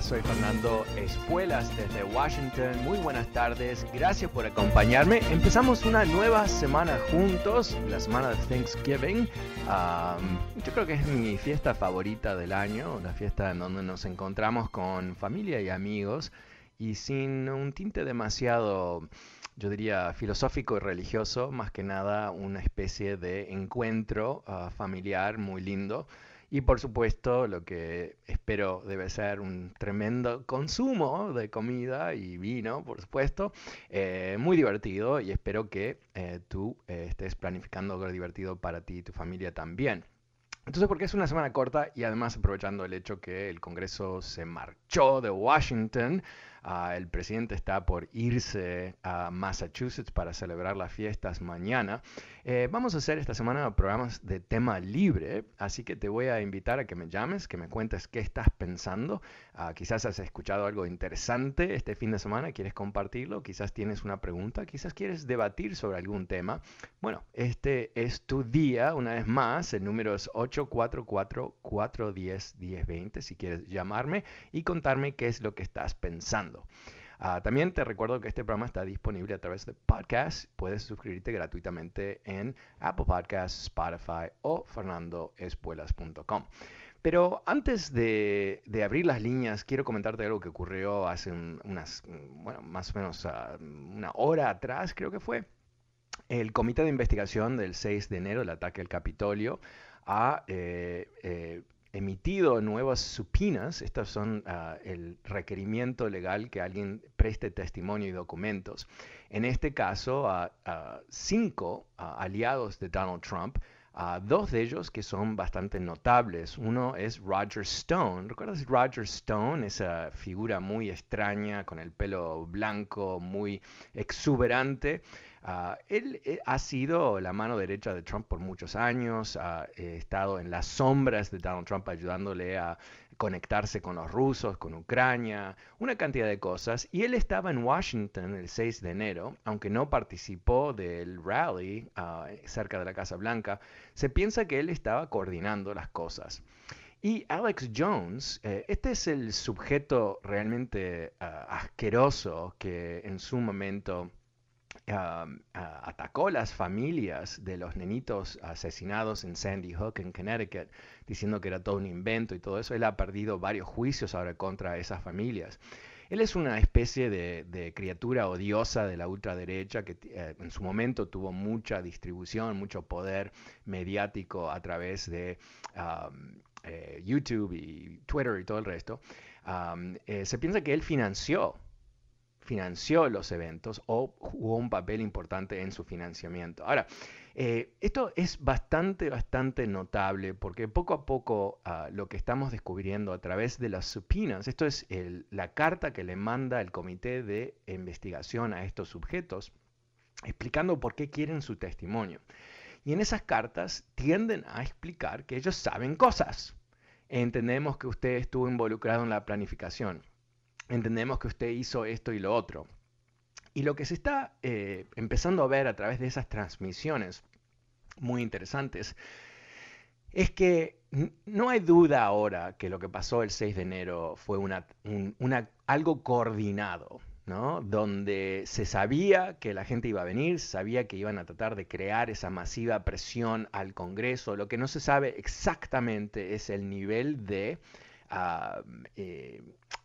Soy Fernando Espuelas desde Washington. Muy buenas tardes, gracias por acompañarme. Empezamos una nueva semana juntos, la semana de Thanksgiving. Yo creo que es mi fiesta favorita del año, la fiesta en donde nos encontramos con familia y amigos y sin un tinte demasiado yo diría, filosófico y religioso, más que nada una especie de encuentro uh, familiar muy lindo. Y por supuesto, lo que espero debe ser un tremendo consumo de comida y vino, por supuesto. Eh, muy divertido y espero que eh, tú eh, estés planificando algo divertido para ti y tu familia también. Entonces, porque es una semana corta y además aprovechando el hecho que el Congreso se marchó de Washington, uh, el presidente está por irse a Massachusetts para celebrar las fiestas mañana, eh, vamos a hacer esta semana programas de tema libre, así que te voy a invitar a que me llames, que me cuentes qué estás pensando. Uh, quizás has escuchado algo interesante este fin de semana, quieres compartirlo, quizás tienes una pregunta, quizás quieres debatir sobre algún tema. Bueno, este es tu día, una vez más, el número es 8 844-410-1020 si quieres llamarme y contarme qué es lo que estás pensando. Uh, también te recuerdo que este programa está disponible a través de podcast. Puedes suscribirte gratuitamente en Apple Podcasts, Spotify o fernandoespuelas.com. Pero antes de, abrir las líneas, quiero comentarte algo que ocurrió hace un, unas, bueno, más o menos uh, una hora atrás, creo que fue. El comité de investigación del 6 de enero, el ataque al Capitolio, ha eh, eh, emitido nuevas supinas. Estas son uh, el requerimiento legal que alguien preste testimonio y documentos. En este caso, uh, cinco aliados de Donald Trump. Dos de ellos que son bastante notables. Uno es Roger Stone. ¿Recuerdas Roger Stone? Esa figura muy extraña con el pelo blanco, muy exuberante. Uh, él eh, ha sido la mano derecha de Trump por muchos años, ha eh, estado en las sombras de Donald Trump ayudándole a conectarse con los rusos, con Ucrania, una cantidad de cosas. Y él estaba en Washington el 6 de enero, aunque no participó del rally uh, cerca de la Casa Blanca, se piensa que él estaba coordinando las cosas. Y Alex Jones, eh, este es el sujeto realmente uh, asqueroso que en su momento Uh, atacó las familias de los nenitos asesinados en Sandy Hook, en Connecticut, diciendo que era todo un invento y todo eso. Él ha perdido varios juicios ahora contra esas familias. Él es una especie de, de criatura odiosa de la ultraderecha que eh, en su momento tuvo mucha distribución, mucho poder mediático a través de um, eh, YouTube y Twitter y todo el resto. Um, eh, se piensa que él financió financió los eventos o jugó un papel importante en su financiamiento. Ahora, eh, esto es bastante, bastante notable porque poco a poco uh, lo que estamos descubriendo a través de las supinas, esto es la carta que le manda el comité de investigación a estos sujetos, explicando por qué quieren su testimonio. Y en esas cartas tienden a explicar que ellos saben cosas. Entendemos que usted estuvo involucrado en la planificación entendemos que usted hizo esto y lo otro. Y lo que se está eh, empezando a ver a través de esas transmisiones muy interesantes es que no hay duda ahora que lo que pasó el 6 de enero fue una, algo coordinado, ¿no? donde se sabía que la gente iba a venir, sabía que iban a tratar de crear esa masiva presión al Congreso. Lo que no se sabe exactamente es el nivel de ah, eh,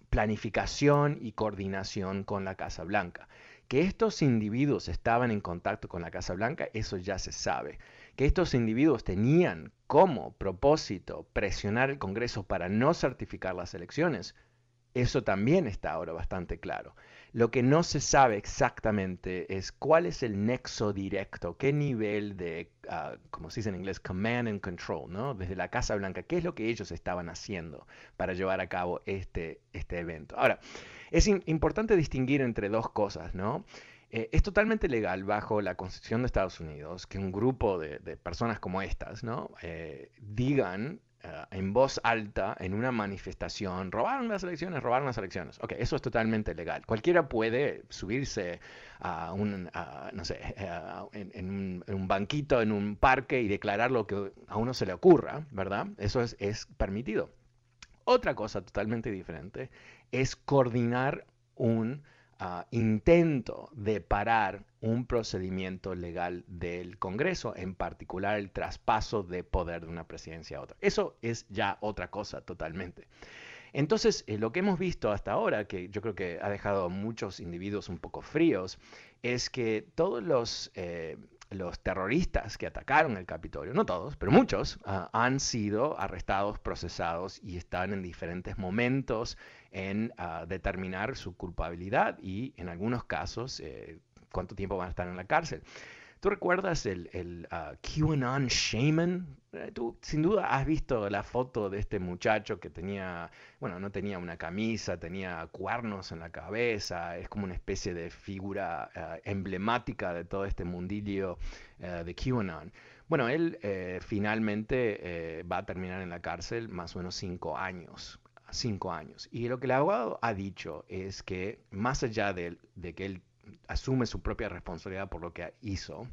planificación y coordinación con la Casa Blanca. Que estos individuos estaban en contacto con la Casa Blanca, eso ya se sabe que estos individuos tenían como propósito presionar el Congreso para no certificar las elecciones, eso también está ahora bastante claro. Lo que no se sabe exactamente es cuál es el nexo directo, qué nivel de, ah, como se dice en inglés, command and control, ¿no? Desde la Casa Blanca, qué es lo que ellos estaban haciendo para llevar a cabo este, este evento. Ahora, es importante distinguir entre dos cosas, ¿no? Eh, es totalmente legal bajo la Constitución de Estados Unidos que un grupo de, personas como estas ¿no? Eh, digan eh, en voz alta en una manifestación, robaron las elecciones, robaron las elecciones. Ok, eso es totalmente legal. Cualquiera puede subirse a un, no sé, en, un, banquito, en un parque y declarar lo que a uno se le ocurra, ¿verdad? Eso es, es permitido. Otra cosa totalmente diferente es coordinar un intento de parar un procedimiento legal del Congreso, en particular el traspaso de poder de una presidencia a otra. Eso es ya otra cosa totalmente. Entonces, eh, lo que hemos visto hasta ahora, que yo creo que ha dejado a muchos individuos un poco fríos, es que todos los eh, los terroristas que atacaron el Capitolio, no todos, pero muchos, ah, han sido arrestados, procesados y están en diferentes momentos en ah, determinar su culpabilidad y en algunos casos eh, cuánto tiempo van a estar en la cárcel. ¿Tú recuerdas el, el uh, QAnon Shaman? Eh, tú sin duda has visto la foto de este muchacho que tenía, bueno, no tenía una camisa, tenía cuernos en la cabeza, es como una especie de figura eh, emblemática de todo este mundillo de QAnon. Bueno, él finalmente va a terminar en la cárcel más o menos cinco años cinco años. Y lo que el abogado ha dicho es que más allá de, de que él asume su propia responsabilidad por lo que hizo,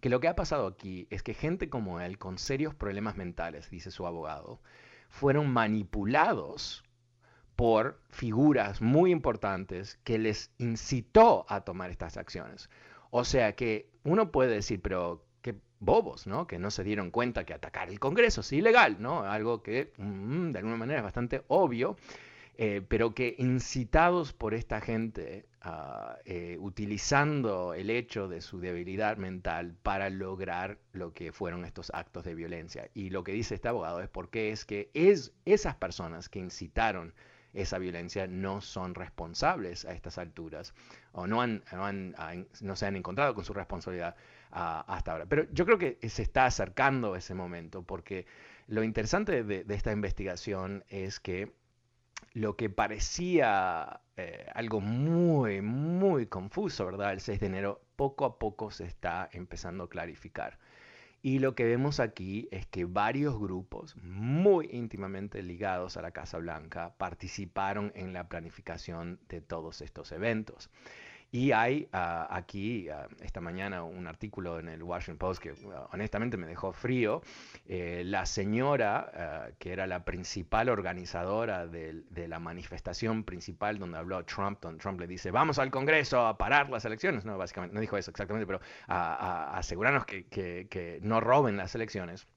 que lo que ha pasado aquí es que gente como él, con serios problemas mentales, dice su abogado, fueron manipulados por figuras muy importantes que les incitó a tomar estas acciones. O sea que uno puede decir, pero bobos, ¿no? Que no se dieron cuenta que atacar el Congreso es ilegal, ¿no? Algo que mm, de alguna manera es bastante obvio. Eh, pero que incitados por esta gente, ah, eh, utilizando el hecho de su debilidad mental para lograr lo que fueron estos actos de violencia. Y lo que dice este abogado es porque es que es esas personas que incitaron esa violencia no son responsables a estas alturas o no, han, no, se han encontrado con su responsabilidad hasta ahora. Pero yo creo que se está acercando ese momento porque lo interesante de esta investigación es que lo que parecía eh, algo muy, muy confuso, ¿verdad? El 6 de enero, poco a poco se está empezando a clarificar. Y lo que vemos aquí es que varios grupos muy íntimamente ligados a la Casa Blanca participaron en la planificación de todos estos eventos. Y hay ah, aquí, ah, esta mañana, un artículo en el Washington Post que ah, honestamente me dejó frío. Eh, la señora, que era la principal organizadora de, la manifestación principal donde habló Trump, donde Trump le dice, vamos al Congreso a parar las elecciones. No, básicamente, no dijo eso exactamente, pero a, asegurarnos que, que no roben las elecciones.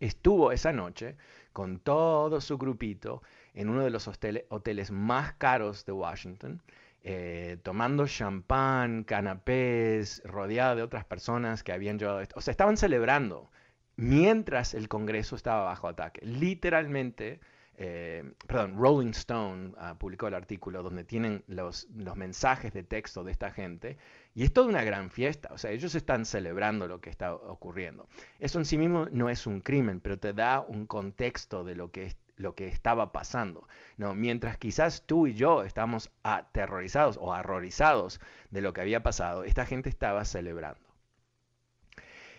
Estuvo esa noche con todo su grupito en uno de los hoteles más caros de Washington. Eh, tomando champán, canapés, rodeada de otras personas que habían llevado esto. O sea, estaban celebrando mientras el Congreso estaba bajo ataque. Literalmente, eh, perdón, Rolling Stone ah, publicó el artículo donde tienen los, los mensajes de texto de esta gente y es toda una gran fiesta. O sea, ellos están celebrando lo que está ocurriendo. Eso en sí mismo no es un crimen, pero te da un contexto de lo que es lo que estaba pasando. ¿no? Mientras quizás tú y yo estamos aterrorizados o horrorizados de lo que había pasado, esta gente estaba celebrando.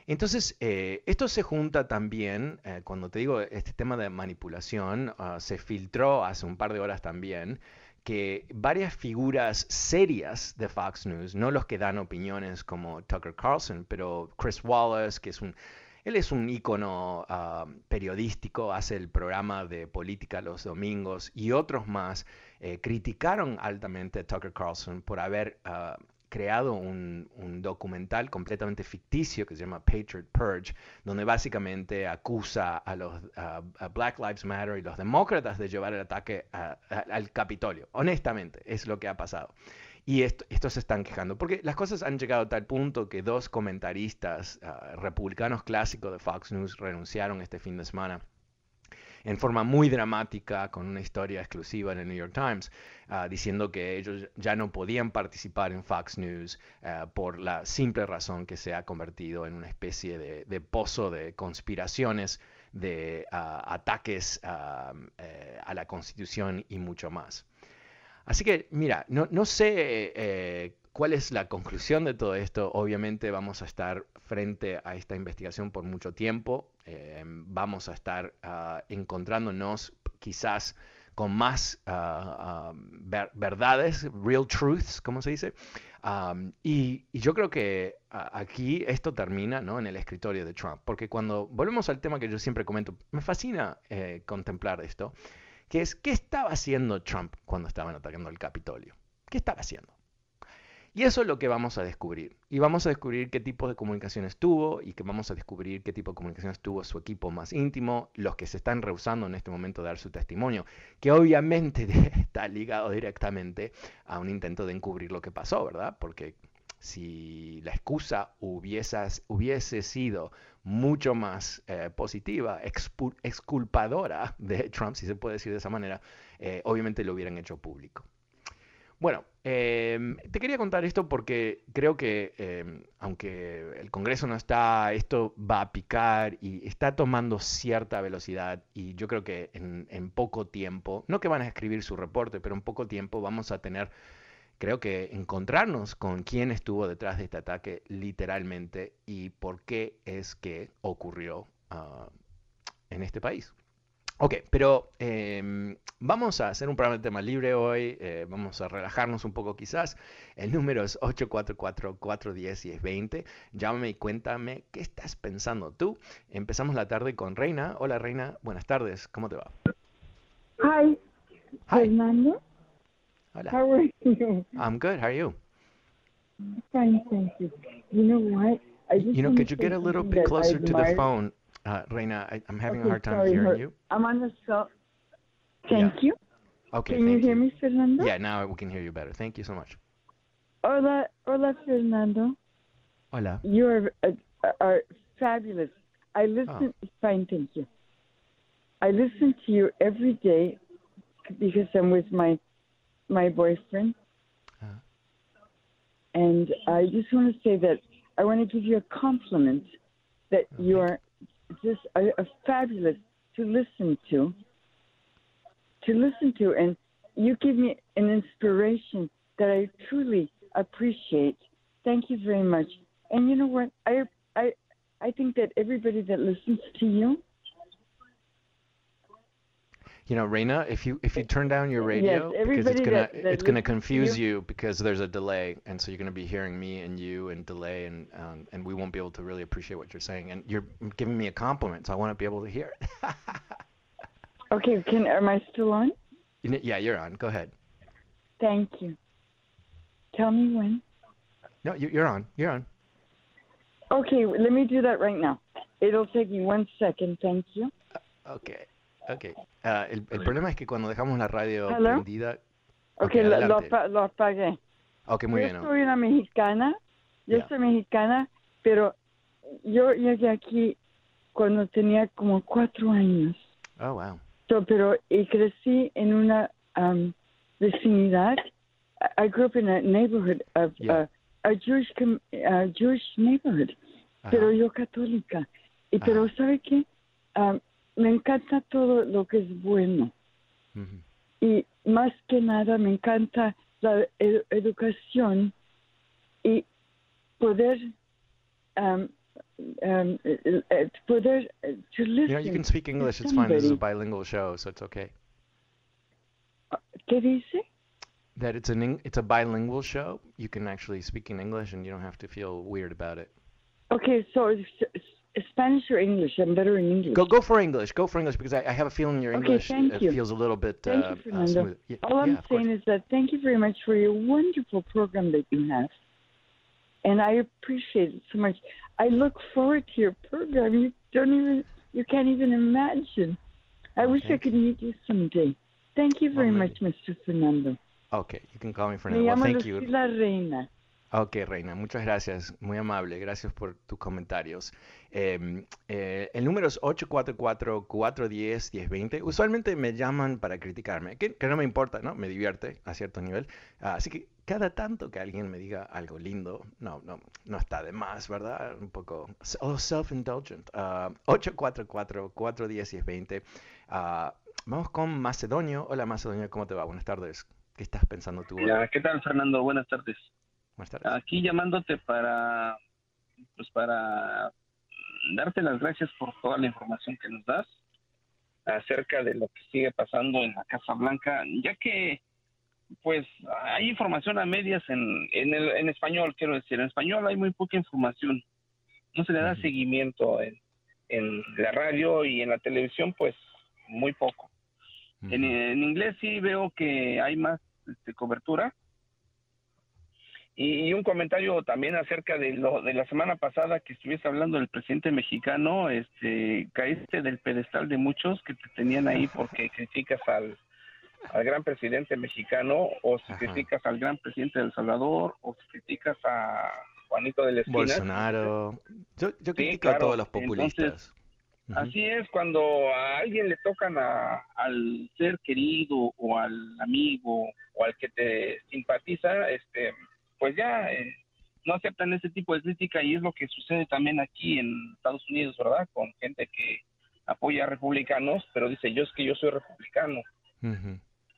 Entonces, eh, esto se junta también, eh, cuando te digo este tema de manipulación, ah, se filtró hace un par de horas también que varias figuras serias de Fox News, no los que dan opiniones como Tucker Carlson, pero Chris Wallace, que es un él es un ícono ah, periodístico, hace el programa de política los domingos y otros más eh, criticaron altamente a Tucker Carlson por haber ah, creado un, documental completamente ficticio que se llama Patriot Purge, donde básicamente acusa a los Black Lives Matter y los demócratas de llevar el ataque al Capitolio. Honestamente, es lo que ha pasado. Y estos se están quejando, porque las cosas han llegado a tal punto que dos comentaristas ah, republicanos clásicos de Fox News renunciaron este fin de semana en forma muy dramática, con una historia exclusiva en el New York Times, ah, diciendo que ellos ya no podían participar en Fox News ah, por la simple razón que se ha convertido en una especie de, pozo de conspiraciones, de ataques eh, a la Constitución y mucho más. Así que, mira, no, sé eh, cuál es la conclusión de todo esto. Obviamente vamos a estar frente a esta investigación por mucho tiempo. Eh, vamos a estar ah, encontrándonos quizás con más ah, ah, verdades, real truths, como se dice. y, yo creo que aquí esto termina ¿no? en el escritorio de Trump, porque cuando volvemos al tema que yo siempre comento, me fascina eh, contemplar esto que es qué estaba haciendo Trump cuando estaban atacando el Capitolio. ¿Qué estaba haciendo? Y eso es lo que vamos a descubrir. Y vamos a descubrir qué tipo de comunicaciones tuvo y que vamos a descubrir qué tipo de comunicaciones tuvo su equipo más íntimo, los que se están rehusando en este momento de dar su testimonio, que obviamente está ligado directamente a un intento de encubrir lo que pasó, ¿verdad? Porque si la excusa hubiese, hubiese sido mucho más eh, positiva, exculpadora de Trump, si se puede decir de esa manera, eh, obviamente lo hubieran hecho público. Bueno, em, te quería contar esto porque creo que em, aunque el Congreso no está, esto va a picar y está tomando cierta velocidad y yo creo que en, en poco tiempo, no que van a escribir su reporte, pero en poco tiempo vamos a tener creo que encontrarnos con quién estuvo detrás de este ataque literalmente y por qué es que ocurrió ah, en este país. Ok, pero em, vamos a hacer un programa de tema libre hoy, eh, vamos a relajarnos un poco quizás. El número es 844-410-1020. Llámame y cuéntame qué estás pensando tú. Empezamos la tarde con Reina. Hola Reina, buenas tardes, ¿cómo te va? Hi, Hi. Fernando. Hola. How are you? I'm good. How are you? Fine, thank you. You know what? I just you know, could you get a little bit closer to the phone, uh, Reina? I, am having okay, a hard time sorry, hearing her, you. I'm on the cell. Thank yeah. you. Okay. Can you hear me, Fernando? Yeah, now we can hear you better. Thank you so much. Hola, hola, Fernando. Hola. You are, uh, are fabulous. I listen. Oh. Fine, thank you. I listen to you every day because I'm with my my boyfriend. Uh-huh. And I just want to say that I want to give you a compliment that okay. you are just a, a fabulous to listen to. To listen to, and you give me an inspiration that I truly appreciate. Thank you very much. And you know what? I I I think that everybody that listens to you you know, Reina, if you if you turn down your radio, yes, because it's gonna that, that it's gonna confuse you. you. because there's a delay, and so you're gonna be hearing me and you and delay, and um, and we won't be able to really appreciate what you're saying. And you're giving me a compliment, so I want to be able to hear it. okay, can am I still on? Yeah, you're on. Go ahead. Thank you. Tell me when. No, you're on. You're on. Okay, let me do that right now. It'll take me one second. Thank you. Okay. Ok. Uh, el, el, problema es que cuando dejamos la radio ¿Hello? prendida... Ok, okay lo, lo, apagué. Ok, muy yo bien. Yo soy una mexicana, yo yeah. soy mexicana, pero yo llegué aquí cuando tenía como cuatro años. Oh, wow. So, pero y crecí en una um, vecindad. I grew up in a neighborhood of yeah. uh, a Jewish uh, Jewish neighborhood, uh -huh. pero yo católica. Y -huh. pero sabe qué? Um, me encanta todo lo que es bueno. Y más que nada me encanta la educación y poder um, um, uh, poder uh, to listen. You know, you can speak English. It's fine. This is a bilingual show, so it's okay. ¿Qué dice? that it's an it's a bilingual show. You can actually speak in English, and you don't have to feel weird about it. Okay, so Spanish or English? I'm better in English. Go go for English. Go for English because I, I have a feeling your English okay, thank you. feels a little bit thank uh, you, Fernando. uh. Yeah, All I'm yeah, saying is that thank you very much for your wonderful program that you have, and I appreciate it so much. I look forward to your program. You don't even you can't even imagine. I wish I could meet you someday. Thank you very much, Mr. Fernando. Okay, you can call me Fernando. Me well, thank you. Reina. Ok, Reina, muchas gracias, muy amable, gracias por tus comentarios. Eh, eh, el número es 844-410-1020. Usualmente me llaman para criticarme, que, no me importa, ¿no? Me divierte a cierto nivel. Uh, así que cada tanto que alguien me diga algo lindo, no, no, no está de más, ¿verdad? Un poco oh, self-indulgent. Uh, 844-410-1020. Uh, vamos con Macedonio. Hola Macedonio, ¿cómo te va? Buenas tardes. ¿Qué estás pensando tú? Hola, ¿qué tal Fernando? Buenas tardes. Buenas tardes. Aquí llamándote para, pues para darte las gracias por toda la información que nos das acerca de lo que sigue pasando en la Casa Blanca, ya que pues hay información a medias en, en, el, en español, quiero decir, en español hay muy poca información, no se le da seguimiento en, en la radio y en la televisión, pues muy poco. en, en, inglés sí veo que hay más este, cobertura. Y, y, un comentario también acerca de lo de la semana pasada que estuviese hablando del presidente mexicano, este caíste del pedestal de muchos que te tenían ahí porque criticas al, al gran presidente mexicano o si Ajá. criticas al gran presidente de El Salvador o si criticas a Juanito de la Esquina. Bolsonaro. Yo, yo Sí, critico a todos los populistas. Así es, cuando a alguien le tocan a, al ser querido o al amigo o al que te simpatiza, este, pues ya eh, no aceptan ese tipo de crítica y es lo que sucede también aquí en Estados Unidos, ¿verdad? Con gente que apoya a republicanos, pero dice yo es que yo soy republicano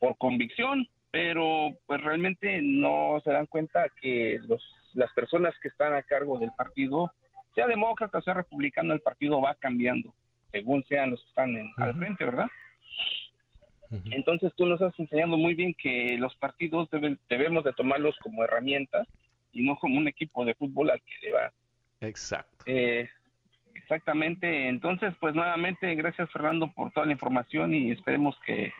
por convicción, pero pues realmente no se dan cuenta que los, las personas que están a cargo del partido, sea demócrata, sea republicano, el partido va cambiando según sean los que están en- al frente, ¿verdad? Entonces tú nos estás enseñando muy bien que los partidos deben, debemos de tomarlos como herramientas y no como un equipo de fútbol al que le va. Exacto. Eh, exactamente, entonces pues nuevamente gracias Fernando por toda la información y esperemos que,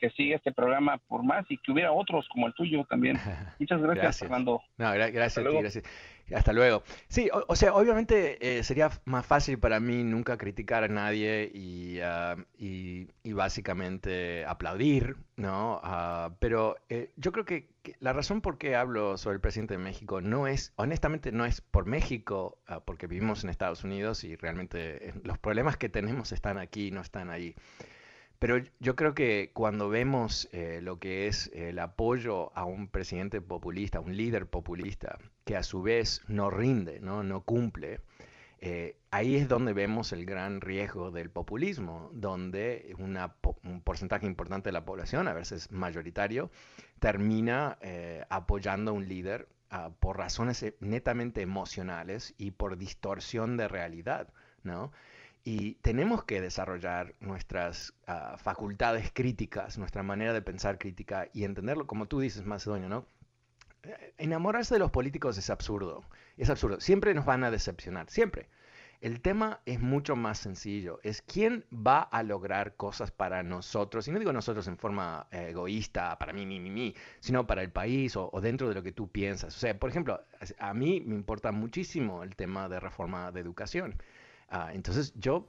que siga este programa por más y que hubiera otros como el tuyo también. Muchas gracias, Gracias. Fernando. No, gra- gracias Hasta a ti, luego. gracias. Hasta luego. Sí, o, o sea, obviamente eh, sería más fácil para mí nunca criticar a nadie y, ah, y, y básicamente aplaudir, ¿no? Ah, pero eh, yo creo que, que la razón por qué hablo sobre el presidente de México no es, honestamente, no es por México, ah, porque vivimos en Estados Unidos y realmente eh, los problemas que tenemos están aquí, no están ahí. Pero yo creo que cuando vemos eh, lo que es el apoyo a un presidente populista, un líder populista, que a su vez no rinde, no, cumple, eh, ahí es donde vemos el gran riesgo del populismo, donde una un porcentaje importante de la población, a veces mayoritario, termina eh, apoyando a un líder ah, por razones netamente emocionales y por distorsión de realidad, ¿no? Y tenemos que desarrollar nuestras ah, facultades críticas, nuestra manera de pensar crítica y entenderlo, como tú dices, Macedonio, ¿no? Eh, Enamorarse de los políticos es absurdo, es absurdo. Siempre nos van a decepcionar, siempre. El tema es mucho más sencillo, es quién va a lograr cosas para nosotros, y no digo nosotros en forma eh, egoísta, para mí, mi, mi, mi, sino para el país o, o dentro de lo que tú piensas. O sea, por ejemplo, a mí me importa muchísimo el tema de reforma de educación. Ah, entonces yo,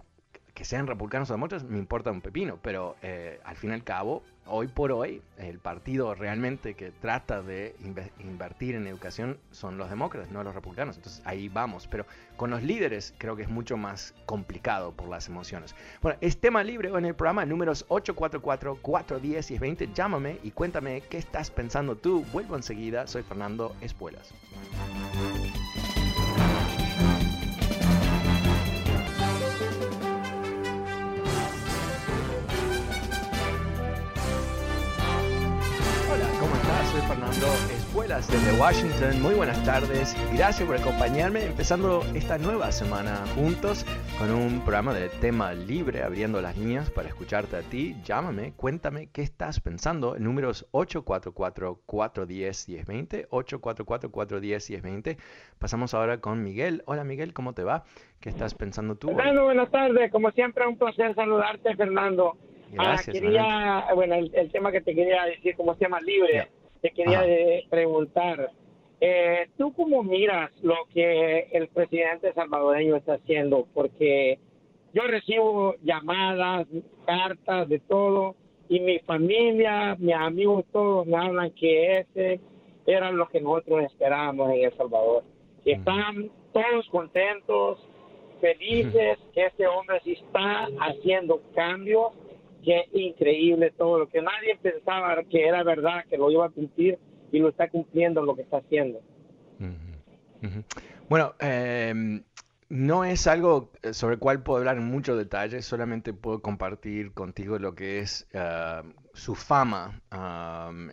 que sean republicanos o demócratas, me importa un pepino, pero eh, al fin y al cabo, hoy por hoy, el partido realmente que trata de inve- invertir en educación son los demócratas, no los republicanos. Entonces ahí vamos, pero con los líderes creo que es mucho más complicado por las emociones. Bueno, es tema libre en el programa, números 844-410 y 20. Llámame y cuéntame qué estás pensando tú. Vuelvo enseguida, soy Fernando Espuelas. Espuelas. Espuelas desde Washington. Muy buenas tardes. Gracias por acompañarme empezando esta nueva semana juntos con un programa de tema libre, abriendo las líneas para escucharte a ti. Llámame, cuéntame qué estás pensando. El número es 844-410-1020. 844-410-1020. Pasamos ahora con Miguel. Hola Miguel, ¿cómo te va? ¿Qué estás pensando tú? Fernando, buenas tardes. Como siempre, un placer saludarte, Fernando. Gracias. Ah, quería, bueno, el, tema que te quería decir, como tema libre, te quería preguntar. Eh, ¿Tú cómo miras lo que el presidente salvadoreño está haciendo? Porque yo recibo llamadas, cartas, de todo, y mi familia, mis amigos, todos me hablan que ese era lo que nosotros esperábamos en El Salvador. Que están todos contentos, felices, que este hombre sí está haciendo cambios Qué increíble todo lo que nadie pensaba que era verdad, que lo iba a cumplir y lo está cumpliendo lo que está haciendo. Bueno, em, no es algo sobre el cual puedo hablar en mucho detalle, solamente puedo compartir contigo lo que es ah, su fama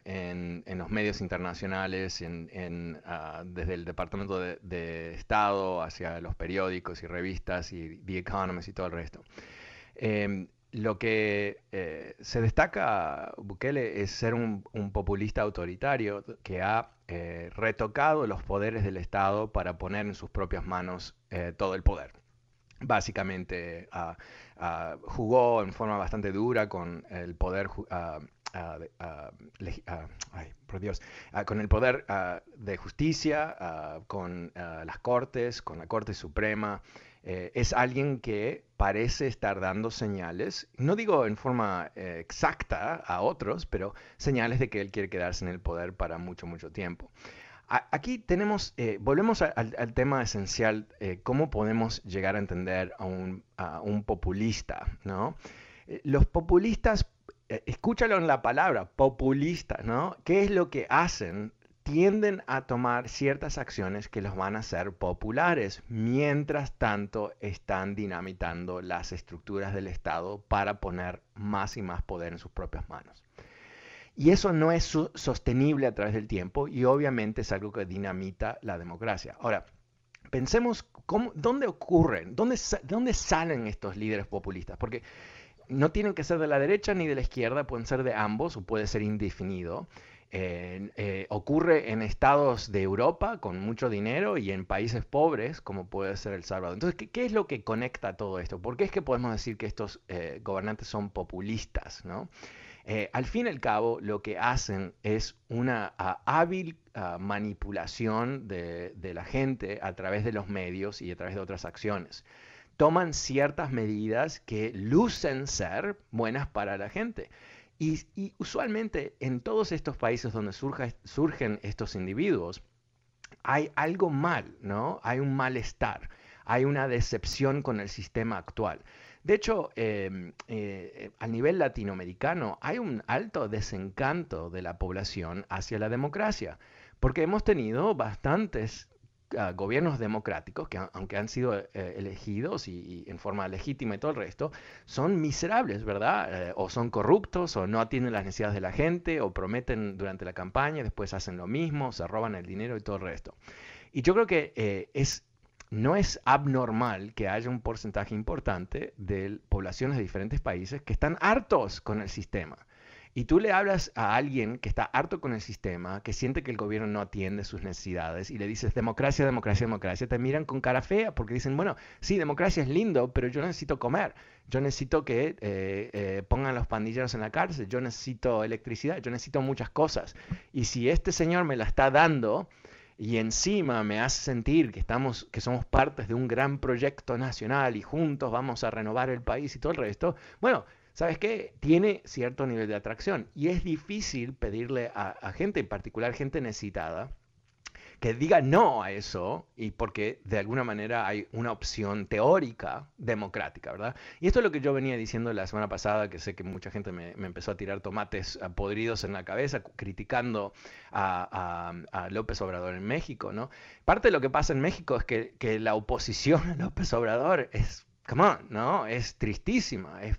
en, los medios internacionales, en, ah, desde el Departamento de, Estado hacia los periódicos y revistas y The Economist y todo el resto. Em, lo que eh, se destaca Bukele es ser un, populista autoritario que ha eh, retocado los poderes del Estado para poner en sus propias manos eh, todo el poder. Básicamente jugó en forma bastante dura con el poder ah, por Dios, con el poder de justicia, con las cortes, con la Corte Suprema, eh, es alguien que parece estar dando señales, no digo en forma eh, exacta a otros, pero señales de que él quiere quedarse en el poder para mucho, mucho tiempo. aquí tenemos, eh, volvemos al, tema esencial, cómo podemos llegar a entender a un, a un populista, ¿no? los populistas, escúchalo en la palabra, populista, ¿no? ¿Qué es lo que hacen tienden a tomar ciertas acciones que los van a hacer populares, mientras tanto están dinamitando las estructuras del Estado para poner más y más poder en sus propias manos. Y eso no es sostenible a través del tiempo y obviamente es algo que dinamita la democracia. Ahora, pensemos dónde ocurren, dónde, dónde salen estos líderes populistas, porque no tienen que ser de la derecha ni de la izquierda, pueden ser de ambos o puede ser indefinido. Eh, ocurre en estados de Europa con mucho dinero y en países pobres como puede ser El Salvador. Entonces, ¿qué, es lo que conecta todo esto? ¿Por qué es que podemos decir que estos eh, gobernantes son populistas? ¿no? Eh, al fin y al cabo, lo que hacen es una hábil manipulación de, de la gente a través de los medios y a través de otras acciones toman ciertas medidas que lucen ser buenas para la gente. Y, usualmente en todos estos países donde surgen estos individuos, hay algo mal, ¿no? Hay un malestar, hay una decepción con el sistema actual. De hecho, em, eh, a nivel latinoamericano hay un alto desencanto de la población hacia la democracia, porque hemos tenido bastantes gobiernos democráticos, que aunque han sido eh, elegidos y, en forma legítima y todo el resto, son miserables, ¿verdad? Eh, o son corruptos, o no atienden las necesidades de la gente, o prometen durante la campaña, después hacen lo mismo, se roban el dinero y todo el resto. Y yo creo que eh, es, no es abnormal que haya un porcentaje importante de poblaciones de diferentes países que están hartos con el sistema y tú le hablas a alguien que está harto con el sistema, que siente que el gobierno no atiende sus necesidades y le dices democracia, democracia, democracia, te miran con cara fea porque dicen, bueno, sí, democracia es lindo, pero yo necesito comer, yo necesito que eh, eh, pongan los pandilleros en la cárcel, yo necesito electricidad, yo necesito muchas cosas. Y si este señor me la está dando y encima me hace sentir que, estamos, que somos partes de un gran proyecto nacional y juntos vamos a renovar el país y todo el resto, bueno, ¿sabes qué? Tiene cierto nivel de atracción y es difícil pedirle a, gente, en particular gente necesitada, que diga no a eso y porque de alguna manera hay una opción teórica democrática, ¿verdad? Y esto es lo que yo venía diciendo la semana pasada, que sé que mucha gente me, empezó a tirar tomates podridos en la cabeza criticando a, López Obrador en México, ¿no? Parte de lo que pasa en México es que, que la oposición a López Obrador es come on, ¿no? Es tristísima, es,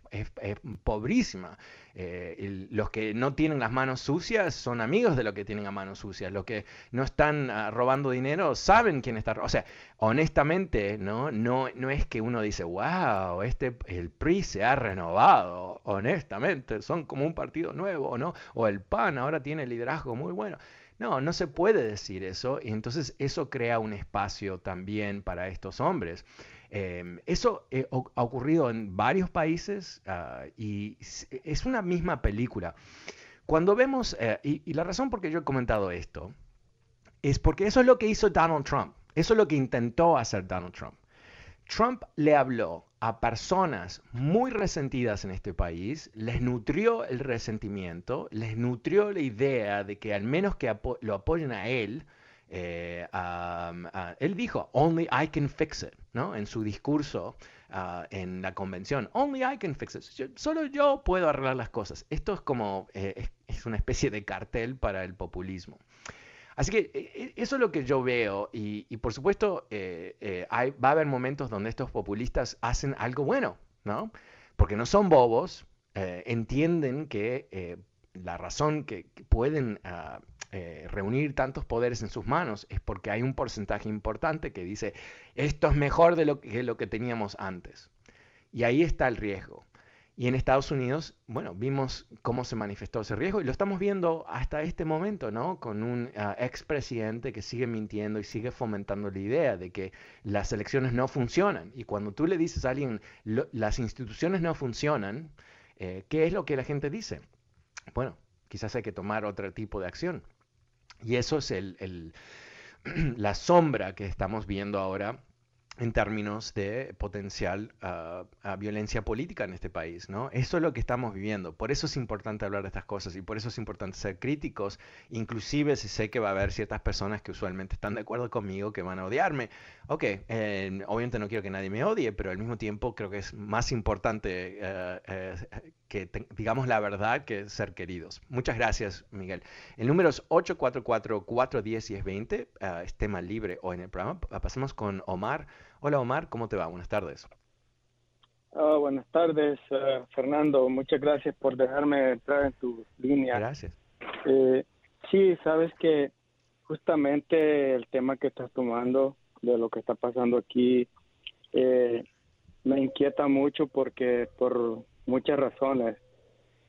pobrísima. Eh, los que no tienen las manos sucias son amigos de los que tienen las manos sucias. Los que no están ah, robando dinero saben quién está robando. O sea, honestamente, ¿no? No, no es que uno dice, wow, este, el PRI se ha renovado. Honestamente, son como un partido nuevo, ¿no? O el PAN ahora tiene liderazgo muy bueno. No, no se puede decir eso. Y entonces eso crea un espacio también para estos hombres. Em, eso eh, ha ocurrido en varios países ah, y es una misma película. Cuando vemos, eh, y, la razón por que yo he comentado esto, es porque eso es lo que hizo Donald Trump. Eso es lo que intentó hacer Donald Trump. Trump le habló a personas muy resentidas en este país, les nutrió el resentimiento, les nutrió la idea de que al menos que lo apoyen a él, eh, él dijo, only I can fix it, ¿no? En su discurso ah, en la convención, only I can fix it. solo yo puedo arreglar las cosas. Esto es como, eh, es, una especie de cartel para el populismo. Así que eh, eso es lo que yo veo y, por supuesto va a haber momentos donde estos populistas hacen algo bueno, ¿no? Porque no son bobos, entienden que la razón que, pueden ah, eh, reunir tantos poderes en sus manos es porque hay un porcentaje importante que dice, esto es mejor de lo que, lo que teníamos antes. Y ahí está el riesgo. Y en Estados Unidos, bueno, vimos cómo se manifestó ese riesgo y lo estamos viendo hasta este momento, ¿no? Con un uh, expresidente que sigue mintiendo y sigue fomentando la idea de que las elecciones no funcionan. Y cuando tú le dices a alguien, las instituciones no funcionan, eh, ¿qué es lo que la gente dice? Bueno, quizás hay que tomar otro tipo de acción. Y eso es el, la sombra que estamos viendo ahora en términos de potencial uh, violencia política en este país, ¿no? Eso es lo que estamos viviendo. Por eso es importante hablar de estas cosas y por eso es importante ser críticos, inclusive si sé que va a haber ciertas personas que usualmente están de acuerdo conmigo que van a odiarme. Ok, eh, obviamente no quiero que nadie me odie, pero al mismo tiempo creo que es más importante eh, eh, que digamos la verdad que ser queridos. Muchas gracias, Miguel. El número es 844-410-1020, es tema libre hoy en el programa. Pasemos con Omar. Hola Omar, ¿cómo te va? Buenas tardes. Ah, buenas tardes, eh, Fernando. Muchas gracias por dejarme entrar en tu línea. Gracias. Eh, sí, sabes que justamente el tema que estás tomando de lo que está pasando aquí eh, me inquieta mucho porque por muchas razones,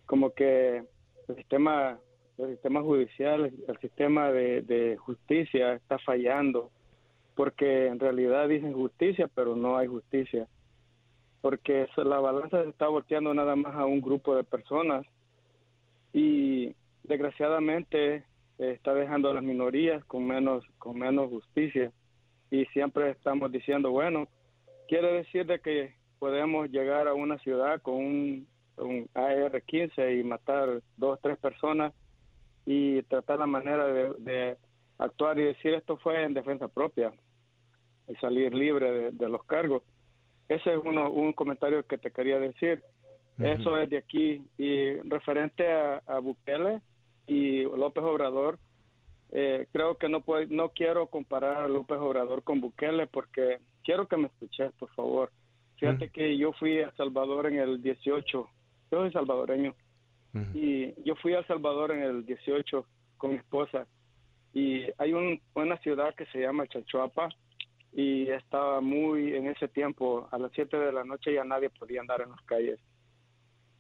como que el sistema, el sistema judicial, el sistema de justicia está fallando porque en realidad dicen justicia, pero no hay justicia, porque la balanza se está volteando nada más a un grupo de personas y desgraciadamente está dejando a las minorías con menos con menos justicia. Y siempre estamos diciendo bueno quiere decir de que podemos llegar a una ciudad con un, AR-15 y matar dos tres personas y tratar la manera de actuar y decir esto fue en defensa propia y salir libre de, los cargos. Ese es uno, un comentario que te quería decir. Eso es de aquí. Y referente a, Bukele y López Obrador, eh, creo que no puedo, no quiero comparar a López Obrador con Bukele porque quiero que me escuches, por favor. Fíjate que yo fui a Salvador en el 18. Yo soy salvadoreño. Y yo fui a Salvador en el 18 con mi esposa. Y hay un, una ciudad que se llama Chachuapa, y estaba muy en ese tiempo a las 7 de la noche ya nadie podía andar en las calles.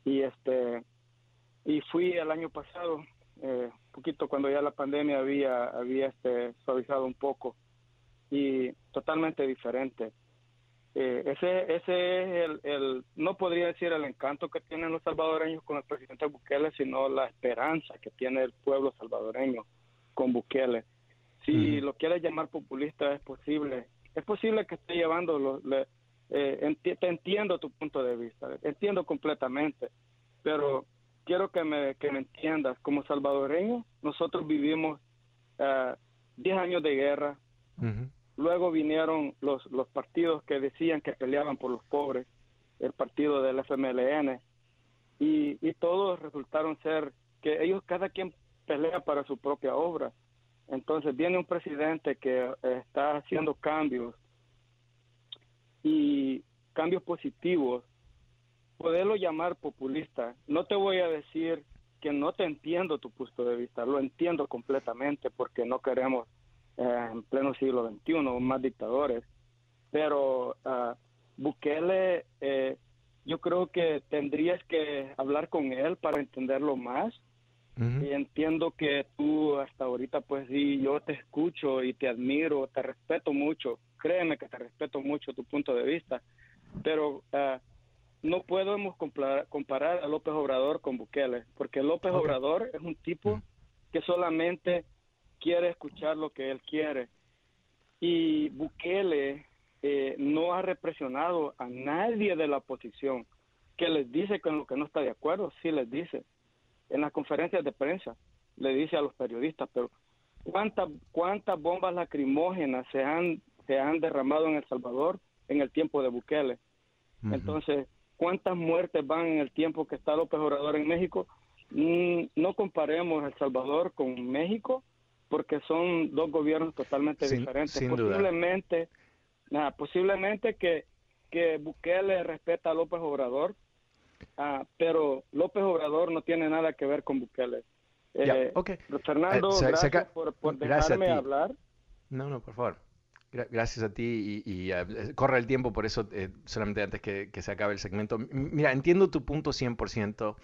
Y este y fui el año pasado eh, poquito cuando ya la pandemia había había este suavizado un poco y totalmente diferente. Eh, ese ese es el, el no podría decir el encanto que tienen los salvadoreños con el presidente Bukele sino la esperanza que tiene el pueblo salvadoreño con Bukele. Si lo quieres llamar populista es posible es posible que esté llevando, eh, te entiendo tu punto de vista, entiendo completamente, pero quiero que me, que me entiendas, como salvadoreño, nosotros vivimos 10 eh, años de guerra, luego vinieron los, los partidos que decían que peleaban por los pobres, el partido del FMLN, y, y todos resultaron ser que ellos cada quien pelea para su propia obra. Entonces viene un presidente que está haciendo cambios y cambios positivos, poderlo llamar populista. No te voy a decir que no te entiendo tu punto de vista, lo entiendo completamente porque no queremos eh, en pleno siglo XXI más dictadores, pero uh, Bukele, eh, yo creo que tendrías que hablar con él para entenderlo más. Y entiendo que tú hasta ahorita, pues sí, yo te escucho y te admiro, te respeto mucho. Créeme que te respeto mucho tu punto de vista, pero uh, no podemos comparar, a López Obrador con Bukele, porque López Obrador es un tipo que solamente quiere escuchar lo que él quiere. Y Bukele eh, no ha represionado a nadie de la oposición que les dice con lo que no está de acuerdo, sí les dice. En las conferencias de prensa le dice a los periodistas, pero ¿cuántas cuántas bombas lacrimógenas se han, se han derramado en El Salvador en el tiempo de Bukele? Entonces, cuántas muertes van en el tiempo que está López Obrador en México. Mm, no comparemos El Salvador con México porque son dos gobiernos totalmente diferentes. posiblemente, nada, posiblemente que, que Bukele respeta a López Obrador, ah, pero López Obrador no tiene nada que ver con Bukele. Eh, Fernando, eh, gracias por, dejarme hablar. No, no, por favor. Gracias a ti y, eh, corre el tiempo, por eso eh, solamente antes que, se acabe el segmento. Mira, entiendo tu punto 100%.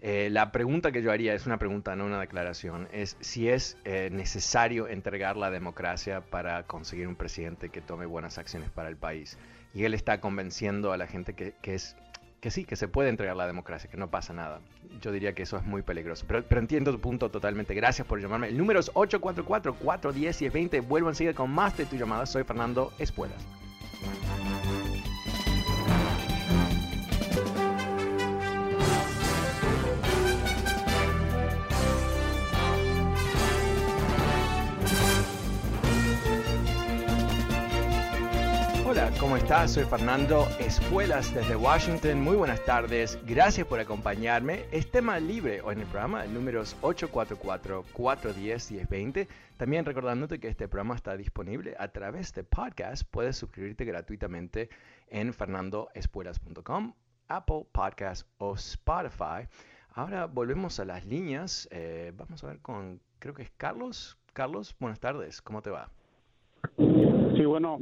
Eh, la pregunta que yo haría es una pregunta, no una declaración, es si es necesario entregar la democracia para conseguir un presidente que tome buenas acciones para el país. Y él está convenciendo a la gente que, que es que sí, que se puede entregar la democracia, que no pasa nada. Yo diría que eso es muy peligroso. Pero, entiendo tu punto totalmente. Gracias por llamarme. El número es 844-410-1020. Vuelvo enseguida con más de tu llamada. Soy Fernando Espuelas. Estás? Soy Fernando Espuelas desde Washington. Muy buenas tardes. Gracias por acompañarme. Es tema libre hoy en el programa, el número es 844-410-1020. También recordándote que este programa está disponible a través de podcast. Puedes suscribirte gratuitamente en fernandoespuelas.com, Apple Podcast o Spotify. Ahora volvemos a las líneas. Eh, vamos a ver con, creo que es Carlos. Carlos, buenas tardes. ¿Cómo te va? Sí, bueno,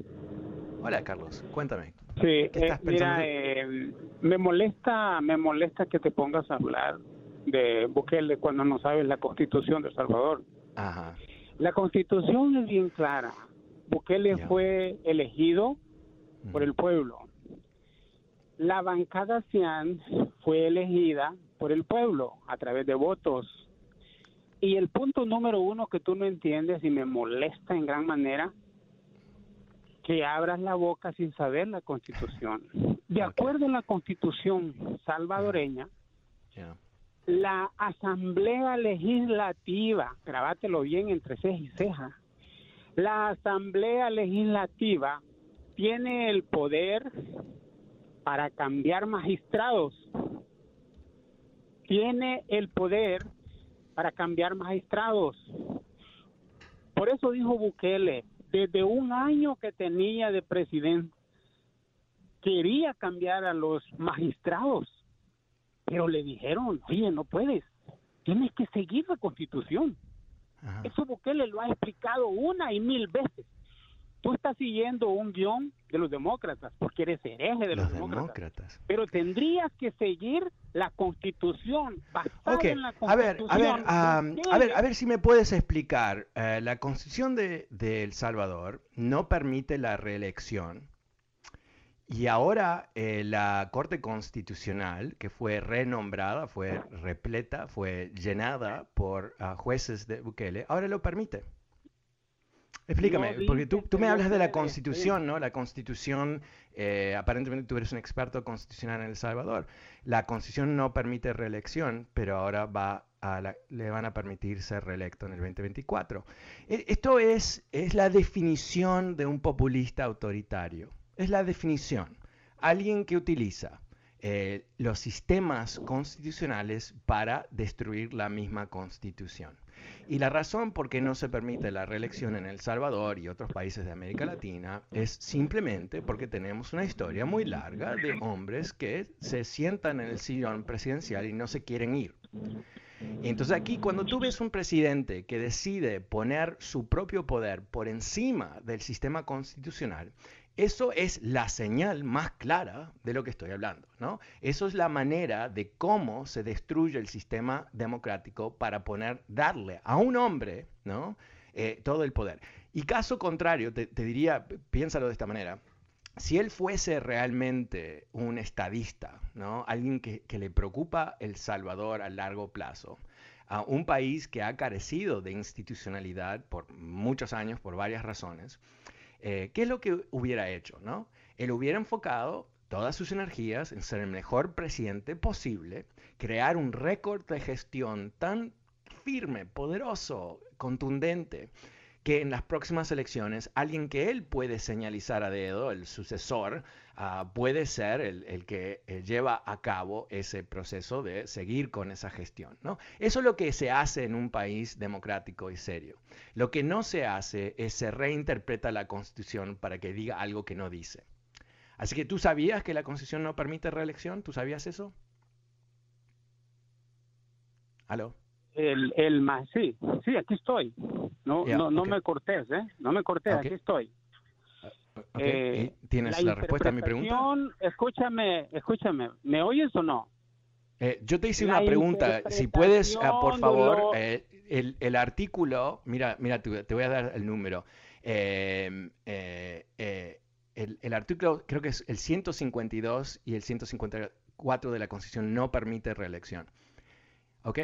Hola Carlos, cuéntame. Sí, eh, mira, eh, me molesta, me molesta que te pongas a hablar de Bukele cuando no sabes la Constitución de El Salvador. Ajá. La Constitución es bien clara. Bukele fue elegido por el pueblo. La bancada CIAN fue elegida por el pueblo a través de votos. Y el punto número uno que tú no entiendes y me molesta en gran manera que abras la boca sin saber la constitución. De acuerdo a la constitución salvadoreña, la asamblea legislativa, grabátelo bien entre ceja y ceja, la asamblea legislativa tiene el poder para cambiar magistrados, tiene el poder para cambiar magistrados. Por eso dijo Bukele, desde un año que tenía de presidente, quería cambiar a los magistrados, pero le dijeron, oye, no puedes, tienes que seguir la constitución. Eso Bukele lo ha explicado una y mil veces. Tú estás siguiendo un guion de los demócratas, porque eres hereje de los, demócratas. Pero tendrías que seguir la constitución, basada en la constitución. A ver, a ver, a ver, a ver si me puedes explicar. Eh, la constitución de, de, El Salvador no permite la reelección. Y ahora eh, la Corte Constitucional, que fue renombrada, fue repleta, fue llenada por ah, jueces de Bukele, ahora lo permite. Explícame, porque tú, tú me hablas de la constitución, ¿no? La constitución, eh, aparentemente tú eres un experto constitucional en El Salvador. La constitución no permite reelección, pero ahora va a le van a permitir ser reelecto en el 2024. E, esto es, es la definición de un populista autoritario. Es la definición. Alguien que utiliza eh, los sistemas constitucionales para destruir la misma constitución. Y la razón por qué no se permite la reelección en El Salvador y otros países de América Latina es simplemente porque tenemos una historia muy larga de hombres que se sientan en el sillón presidencial y no se quieren ir. entonces aquí cuando tú ves un presidente que decide poner su propio poder por encima del sistema constitucional, eso es la señal más clara de lo que estoy hablando, ¿no? Eso es la manera de cómo se destruye el sistema democrático para poner, darle a un hombre, ¿no? Eh, todo el poder. Y caso contrario, te, diría, piénsalo de esta manera. Si él fuese realmente un estadista, ¿no? alguien que, que le preocupa El Salvador a largo plazo, a un país que ha carecido de institucionalidad por muchos años, por varias razones, eh, ¿qué es lo que hubiera hecho? ¿no? Él hubiera enfocado todas sus energías en ser el mejor presidente posible, crear un récord de gestión tan firme, poderoso, contundente, que en las próximas elecciones alguien que él puede señalizar a dedo, el sucesor, ah, puede ser el, que eh, lleva a cabo ese proceso de seguir con esa gestión. ¿no? Eso es lo que se hace en un país democrático y serio. Lo que no se hace es se reinterpreta la constitución para que diga algo que no dice. Así que tú sabías que la constitución no permite reelección, ¿tú sabías eso? ¿Aló? El, el más, sí, sí, aquí estoy. No, no, no me cortes, ¿eh? No me cortes, aquí estoy. Eh, ¿Tienes la, respuesta a mi pregunta? Escúchame, escúchame, ¿me oyes o no? Eh, yo te hice una pregunta, si puedes, ah, por favor, eh, el, el, artículo, mira, mira, te, te, voy a dar el número. Em, el, el, artículo, creo que es el 152 y el 154 de la Constitución no permite reelección. ¿Ok?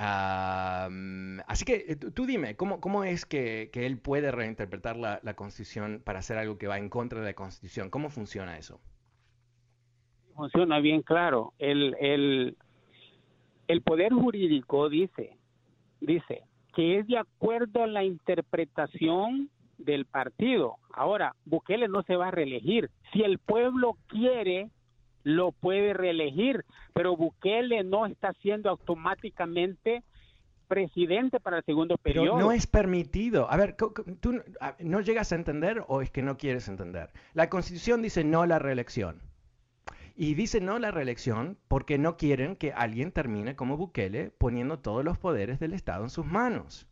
Así que eh, tú dime, ¿cómo, cómo es que, él puede reinterpretar la, Constitución para hacer algo que va en contra de la Constitución? ¿Cómo funciona eso? Funciona bien claro. El, el, el poder jurídico dice, dice que es de acuerdo a la interpretación del partido. Ahora, Bukele no se va a reelegir. Si el pueblo quiere lo puede reelegir, pero Bukele no está siendo automáticamente presidente para el segundo periodo. no es permitido. A ver, ¿tú no llegas a entender o es que no quieres entender? La Constitución dice no a la reelección. Y dice no a la reelección porque no quieren que alguien termine como Bukele poniendo todos los poderes del Estado en sus manos.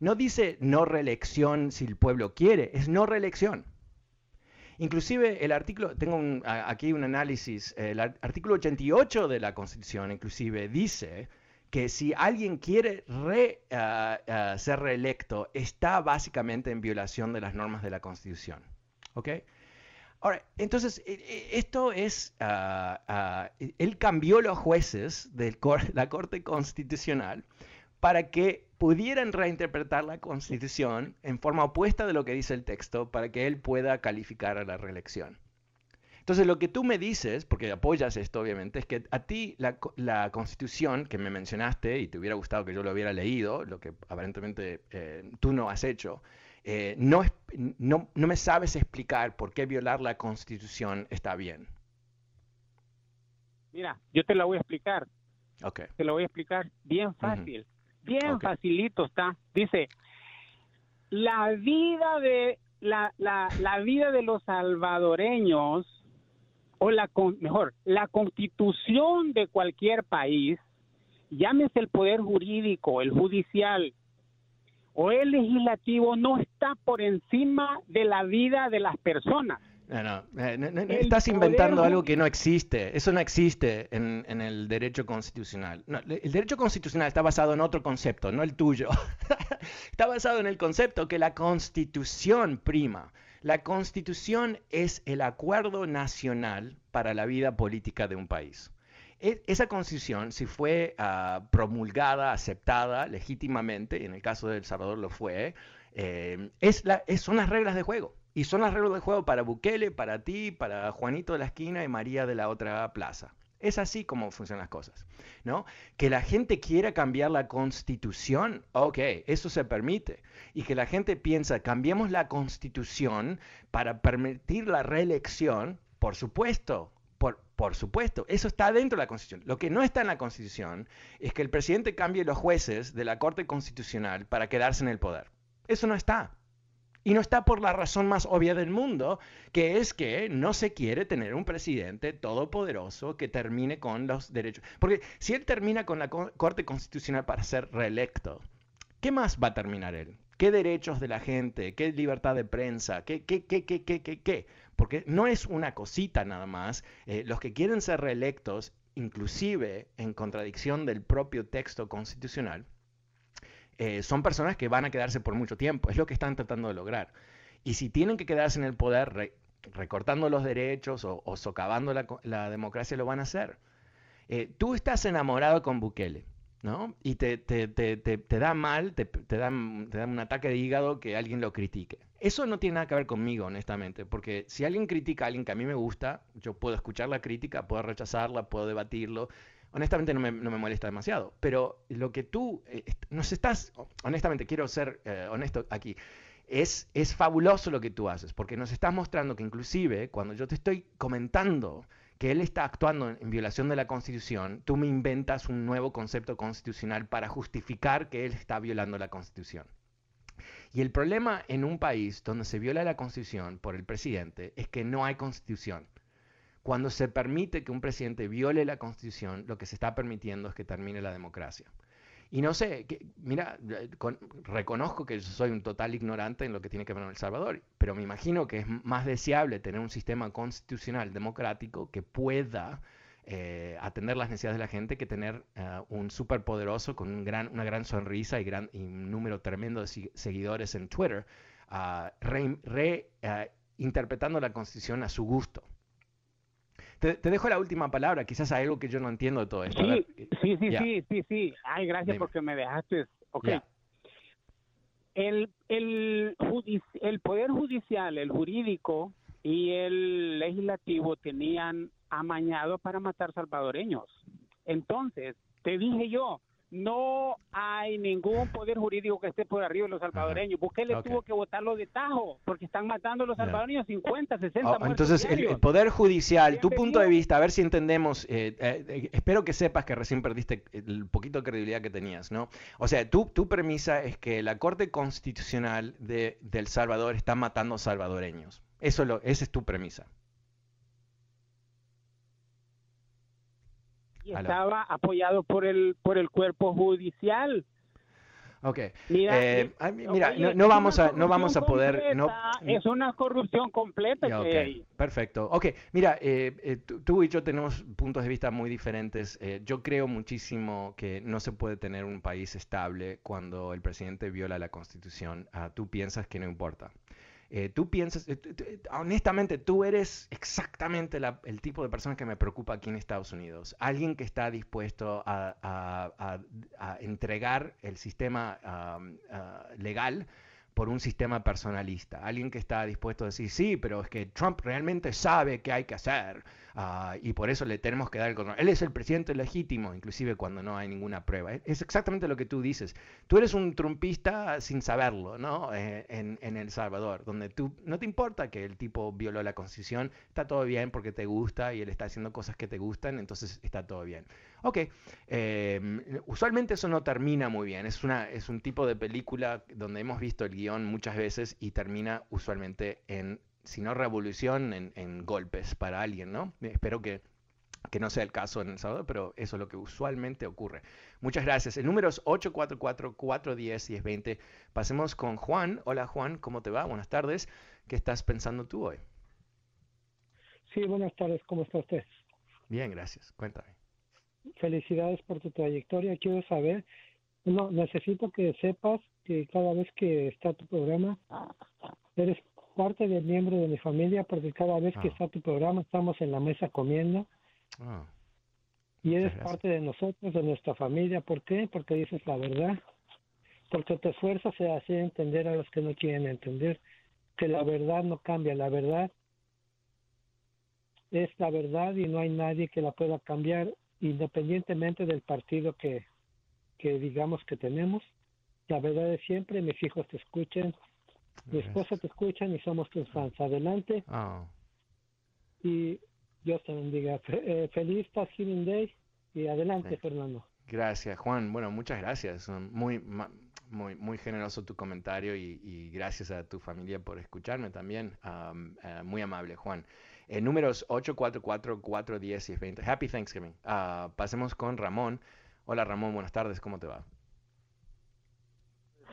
No dice no reelección si el pueblo quiere, es no reelección. Inclusive el artículo, tengo aquí un análisis, el artículo 88 de la Constitución inclusive dice que si alguien quiere ah, ah, ser reelecto, está básicamente en violación de las normas de la Constitución. ¿Ok? Ahora, entonces, e, e, esto es, ah, él cambió los jueces de la Corte Constitucional para que pudieran reinterpretar la Constitución en forma opuesta de lo que dice el texto para que él pueda calificar a la reelección. Entonces, lo que tú me dices, porque apoyas esto obviamente, es que a ti la, Constitución que me mencionaste y te hubiera gustado que yo lo hubiera leído, lo que aparentemente eh, tú no has hecho, eh, no, no, no me sabes explicar por qué violar la Constitución está bien. Mira, yo te la voy a explicar. Okay. Te lo voy a explicar bien fácil. Bien facilito está. Dice, la vida de la, la, la vida de los salvadoreños o la mejor, la constitución de cualquier país, llámese el poder jurídico, el judicial o el legislativo, no está por encima de la vida de las personas. No, no, eh, estás inventando algo que no existe. Eso no existe en, el derecho constitucional. el derecho constitucional está basado en otro concepto, no el tuyo. está basado en el concepto que la constitución prima. La constitución es el acuerdo nacional para la vida política de un país. E, esa constitución, si fue ah, promulgada, aceptada legítimamente, y en el caso de El Salvador lo fue, eh, es la, son las reglas de juego. Y son las reglas de juego para Bukele, para ti, para Juanito de la esquina y María de la otra plaza. Es así como funcionan las cosas, ¿no? Que la gente quiera cambiar la constitución, ok, eso se permite. Y que la gente piensa, cambiemos la constitución para permitir la reelección, por supuesto, Por, por supuesto, eso está dentro de la Constitución. Lo que no está en la Constitución es que el presidente cambie los jueces de la Corte Constitucional para quedarse en el poder. Eso no está. Y no está por la razón más obvia del mundo, que es que no se quiere tener un presidente todopoderoso que termine con los derechos. Porque si él termina con la Corte Constitucional para ser reelecto, ¿qué más va a terminar él? ¿Qué derechos de la gente? ¿Qué libertad de prensa? ¿Qué, qué, qué, qué, qué, qué? qué? Porque no es una cosita nada más. Eh, los que quieren ser reelectos, inclusive en contradicción del propio texto constitucional, eh, son personas que van a quedarse por mucho tiempo. Es lo que están tratando de lograr. Y si tienen que quedarse en el poder recortando los derechos o, socavando la, democracia, lo van a hacer. Eh, tú estás enamorado con Bukele. ¿no? Y te, te, te, te da mal, te, da, un ataque de hígado que alguien lo critique. Eso no tiene nada que ver conmigo, honestamente, porque si alguien critica a alguien que a mí me gusta, yo puedo escuchar la crítica, puedo rechazarla, puedo debatirlo. Honestamente no me, no me molesta demasiado, pero lo que tú eh, nos estás, honestamente quiero ser eh, honesto aquí, es, es fabuloso lo que tú haces, porque nos estás mostrando que inclusive cuando yo te estoy comentando que él está actuando en violación de la Constitución, tú me inventas un nuevo concepto constitucional para justificar que él está violando la Constitución. Y el problema en un país donde se viola la Constitución por el presidente es que no hay Constitución. Cuando se permite que un presidente viole la Constitución, lo que se está permitiendo es que termine la democracia. Y no sé, mira, reconozco que yo soy un total ignorante en lo que tiene que ver con El Salvador, pero me imagino que es más deseable tener un sistema constitucional democrático que pueda eh, atender las necesidades de la gente que tener uh, un superpoderoso con una gran sonrisa y, gran, y un número tremendo de seguidores en Twitter, uh, reinterpretando la constitución a su gusto. Te, dejo la última palabra, quizás hay algo que yo no entiendo de todo esto. Sí, sí, sí, sí, sí, sí. Ay, gracias porque me dejaste. Ok. El, el, el Poder Judicial, el jurídico y el legislativo tenían amañado para matar salvadoreños. Entonces, te dije yo, no hay ningún poder jurídico que esté por arriba de los salvadoreños. Bukele tuvo que votarlo de tajo porque están matando a los salvadoreños 50, 60 oh, Entonces, el, poder judicial, tu punto de vista, a ver si entendemos, eh, eh, eh, espero que sepas que recién perdiste el poquito de credibilidad que tenías, ¿no? O sea, tu, tu premisa es que la Corte Constitucional de, del Salvador está matando salvadoreños. Eso lo, esa es tu premisa. Estaba apoyado por el por el cuerpo judicial. Ok. Mira, eh, mira no, vamos a no vamos a poder no es una corrupción completa Perfecto. Ok, mira, eh, eh, tú, y yo tenemos puntos de vista muy diferentes. yo creo muchísimo que no se puede tener un país estable cuando el presidente viola la Constitución. Ah, tú piensas que no importa. Eh, tú piensas, eh, honestamente, tú eres exactamente el tipo de persona que me preocupa aquí en Estados Unidos. Alguien que está dispuesto a, entregar el sistema ah, legal por un sistema personalista. Alguien que está dispuesto a decir, sí, pero es que Trump realmente sabe qué hay que hacer. Ah, y por eso le tenemos que dar el control. Él es el presidente legítimo, inclusive cuando no hay ninguna prueba. Es exactamente lo que tú dices. Tú eres un trumpista sin saberlo, ¿no? Eh, en, El Salvador, donde tú no te importa que el tipo violó la constitución, está todo bien porque te gusta y él está haciendo cosas que te gustan, entonces está todo bien. Ok, eh, usualmente eso no termina muy bien. Es, una, es un tipo de película donde hemos visto el guion muchas veces y termina usualmente en si no revolución, en, golpes para alguien, ¿no? Espero que, no sea el caso en El Salvador, pero eso es lo que usualmente ocurre. Muchas gracias. El número es 844-410-1020. Pasemos con Juan. Hola Juan, ¿cómo te va? Buenas tardes. ¿Qué estás pensando tú hoy? Sí, buenas tardes. ¿Cómo está usted? Bien, gracias. Cuéntame. Felicidades por tu trayectoria. Quiero saber, no, necesito que sepas que cada vez que está tu programa, eres parte del miembro de mi familia porque cada vez que ah. está tu programa estamos en la mesa comiendo. Ah. Y eres parte de nosotros, de nuestra familia. ¿Por qué? Porque dices la verdad. Porque te esfuerzas a hacer entender a los que no quieren entender que la verdad no cambia. La verdad es la verdad y no hay nadie que la pueda cambiar independientemente del partido que, que digamos que tenemos. La verdad es siempre, mis hijos te escuchen, mi esposa te escucha y somos tus fans. Adelante. Ah. Y Dios te bendiga. Eh, feliz Thanksgiving Day y adelante, Fernando. Gracias, Juan. Bueno, muchas gracias. Muy, muy, muy generoso tu comentario y, gracias a tu familia por escucharme también. Eh, muy amable, Juan. Eh, números 844 410 y 20. Happy Thanksgiving. Uh, pasemos con Ramón. Hola Ramón, buenas tardes, ¿cómo te va?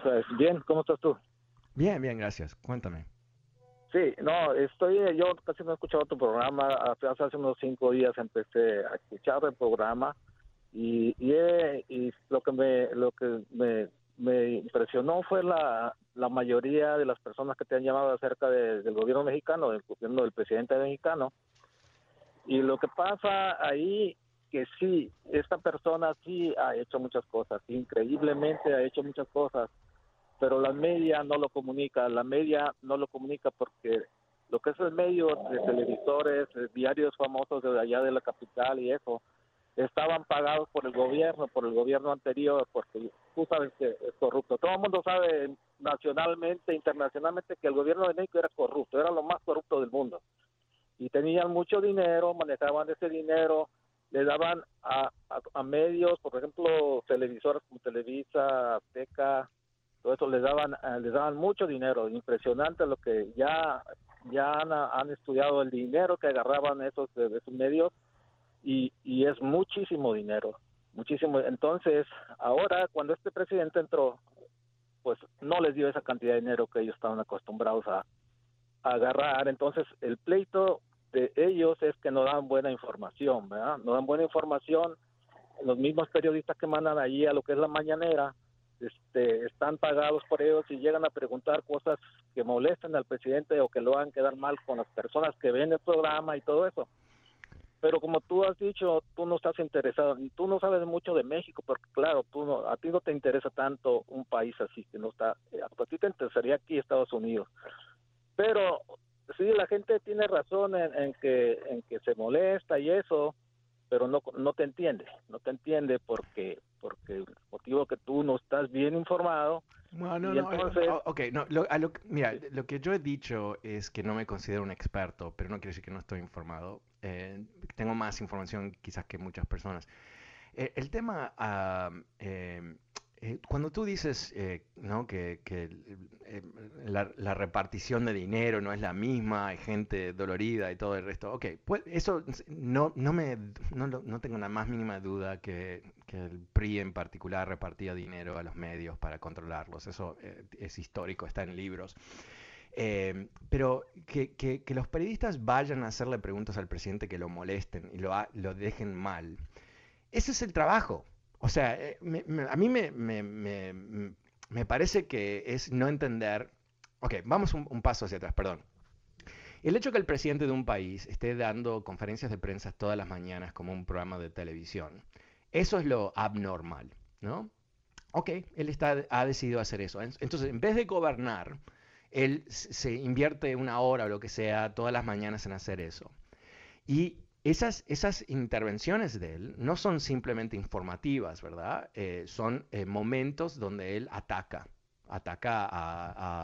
Pues, bien, ¿cómo estás tú? Bien, bien, gracias. Cuéntame. Sí, no, estoy, yo casi no he escuchado tu programa, hace, unos cinco días empecé a escuchar el programa y, y, lo que me, lo que me, me impresionó fue la, la mayoría de las personas que te han llamado acerca del gobierno mexicano, del gobierno del presidente mexicano. Y lo que pasa ahí, que sí, esta persona sí ha hecho muchas cosas, increíblemente ha hecho muchas cosas, pero la media no lo comunica, la media no lo comunica porque lo que es el medio de televisores, diarios famosos de allá de la capital y eso, estaban pagados por el gobierno, por el gobierno anterior, porque tú sabes que es corrupto. Todo el mundo sabe nacionalmente, internacionalmente, que el gobierno de México era corrupto, era lo más corrupto del mundo. Y tenían mucho dinero, manejaban ese dinero, le daban a, a, medios, por ejemplo, televisores como Televisa, Azteca, todo eso les daban eh, les daban mucho dinero. Impresionante lo que ya ya han, estudiado el dinero que agarraban esos de, esos medios y, y es muchísimo dinero muchísimo. Entonces ahora cuando este presidente entró pues no les dio esa cantidad de dinero que ellos estaban acostumbrados a agarrar. Entonces el pleito de ellos es que no dan buena información verdad no dan buena información. Los mismos periodistas que mandan allí a lo que es la mañanera este, están pagados por ellos y llegan a preguntar cosas que molesten al presidente o que lo hagan quedar mal con las personas que ven el programa y todo eso. Pero como tú has dicho, tú no estás interesado, tú no sabes mucho de México, porque claro, tú no, a ti no te interesa tanto un país así, que no está, eh, a ti te interesaría aquí Estados Unidos. Pero sí, la gente tiene razón en que, en que se molesta y eso, pero no, no te entiende, no te entiende porque porque el motivo que tú no estás bien informado. no, no, eh, ok, no, lo, mira, lo que yo he dicho es que no me considero un experto, pero no quiere decir que no estoy informado. Eh, tengo más información quizás que muchas personas. Eh, el tema eh, eh, cuando tú dices eh, que, eh, la, repartición de dinero no es la misma, hay gente dolorida y todo el resto, ok, pues eso no, no, me, no, no tengo la más mínima duda que, que, el PRI en particular repartía dinero a los medios para controlarlos, eso es histórico, está en libros. pero que, que, que, los periodistas vayan a hacerle preguntas al presidente que lo molesten y lo, lo dejen mal, ese es el trabajo. O sea, eh, a mí me, parece que es no entender... Ok, vamos un, paso hacia atrás, perdón. El hecho que el presidente de un país esté dando conferencias de prensa todas las mañanas como un programa de televisión, eso es lo abnormal, ¿no? Ok, él está, ha decidido hacer eso. Entonces, en vez de gobernar, él se invierte una hora o lo que sea todas las mañanas en hacer eso. Y esas, esas intervenciones de él no son simplemente informativas, ¿verdad? Eh, son eh, momentos donde él ataca, ataca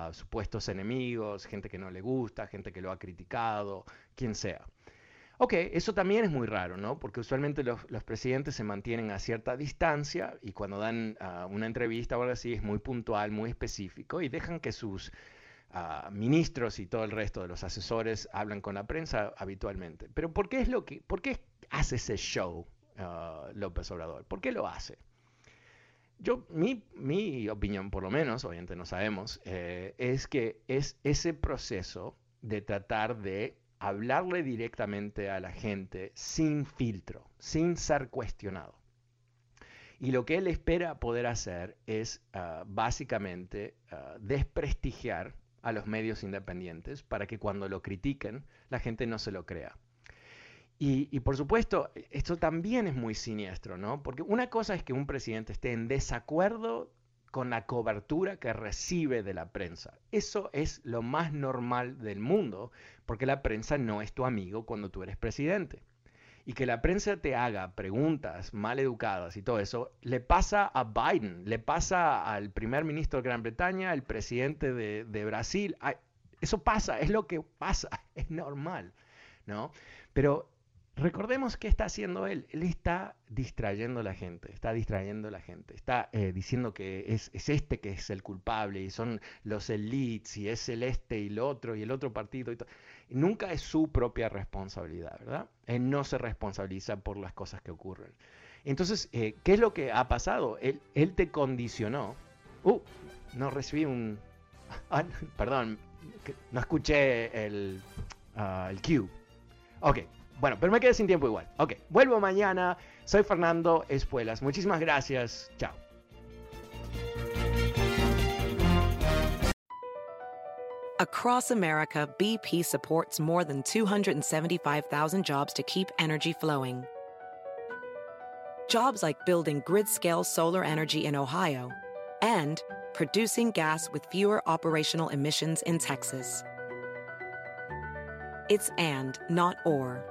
a, supuestos enemigos, gente que no le gusta, gente que lo ha criticado, quien sea. Ok, eso también es muy raro, ¿no? Porque usualmente los, presidentes se mantienen a cierta distancia y cuando dan ah, una entrevista o algo así es muy puntual, muy específico y dejan que sus ministros y todo el resto de los asesores hablan con la prensa habitualmente. Pero ¿por qué es lo que, hace ese show uh, López Obrador? ¿Por qué lo hace? Yo, mi, mi opinión, por lo menos, obviamente no sabemos, eh, es que es ese proceso de tratar de hablarle directamente a la gente sin filtro, sin ser cuestionado. Y lo que él espera poder hacer es uh, básicamente uh, desprestigiar a los medios independientes para que cuando lo critiquen la gente no se lo crea. Y, por supuesto, esto también es muy siniestro, ¿no? Porque una cosa es que un presidente esté en desacuerdo con la cobertura que recibe de la prensa. Eso es lo más normal del mundo, porque la prensa no es tu amigo cuando tú eres presidente y que la prensa te haga preguntas mal educadas y todo eso, le pasa a Biden, le pasa al primer ministro de Gran Bretaña, al presidente de, Brasil. Eso pasa, es lo que pasa, es normal, ¿no? Pero recordemos qué está haciendo él. Él está distrayendo a la gente, está distrayendo a la gente, está eh, diciendo que es, este que es el culpable y son los elites y es el este y el otro y el otro partido. Nunca es su propia responsabilidad, ¿verdad? Él no se responsabiliza por las cosas que ocurren. Entonces, eh, ¿qué es lo que ha pasado? Él, él te condicionó. Uh, no recibí un... Ah, perdón, no escuché el, uh, el cue. Ok, bueno, pero me quedé sin tiempo igual. Ok, vuelvo mañana. Soy Fernando Espuelas. Muchísimas gracias. Chao. Across America, BP supports more than 275,000 jobs to keep energy flowing. Jobs like building grid scale solar energy in Ohio and producing gas with fewer operational emissions in Texas. It's and, not or.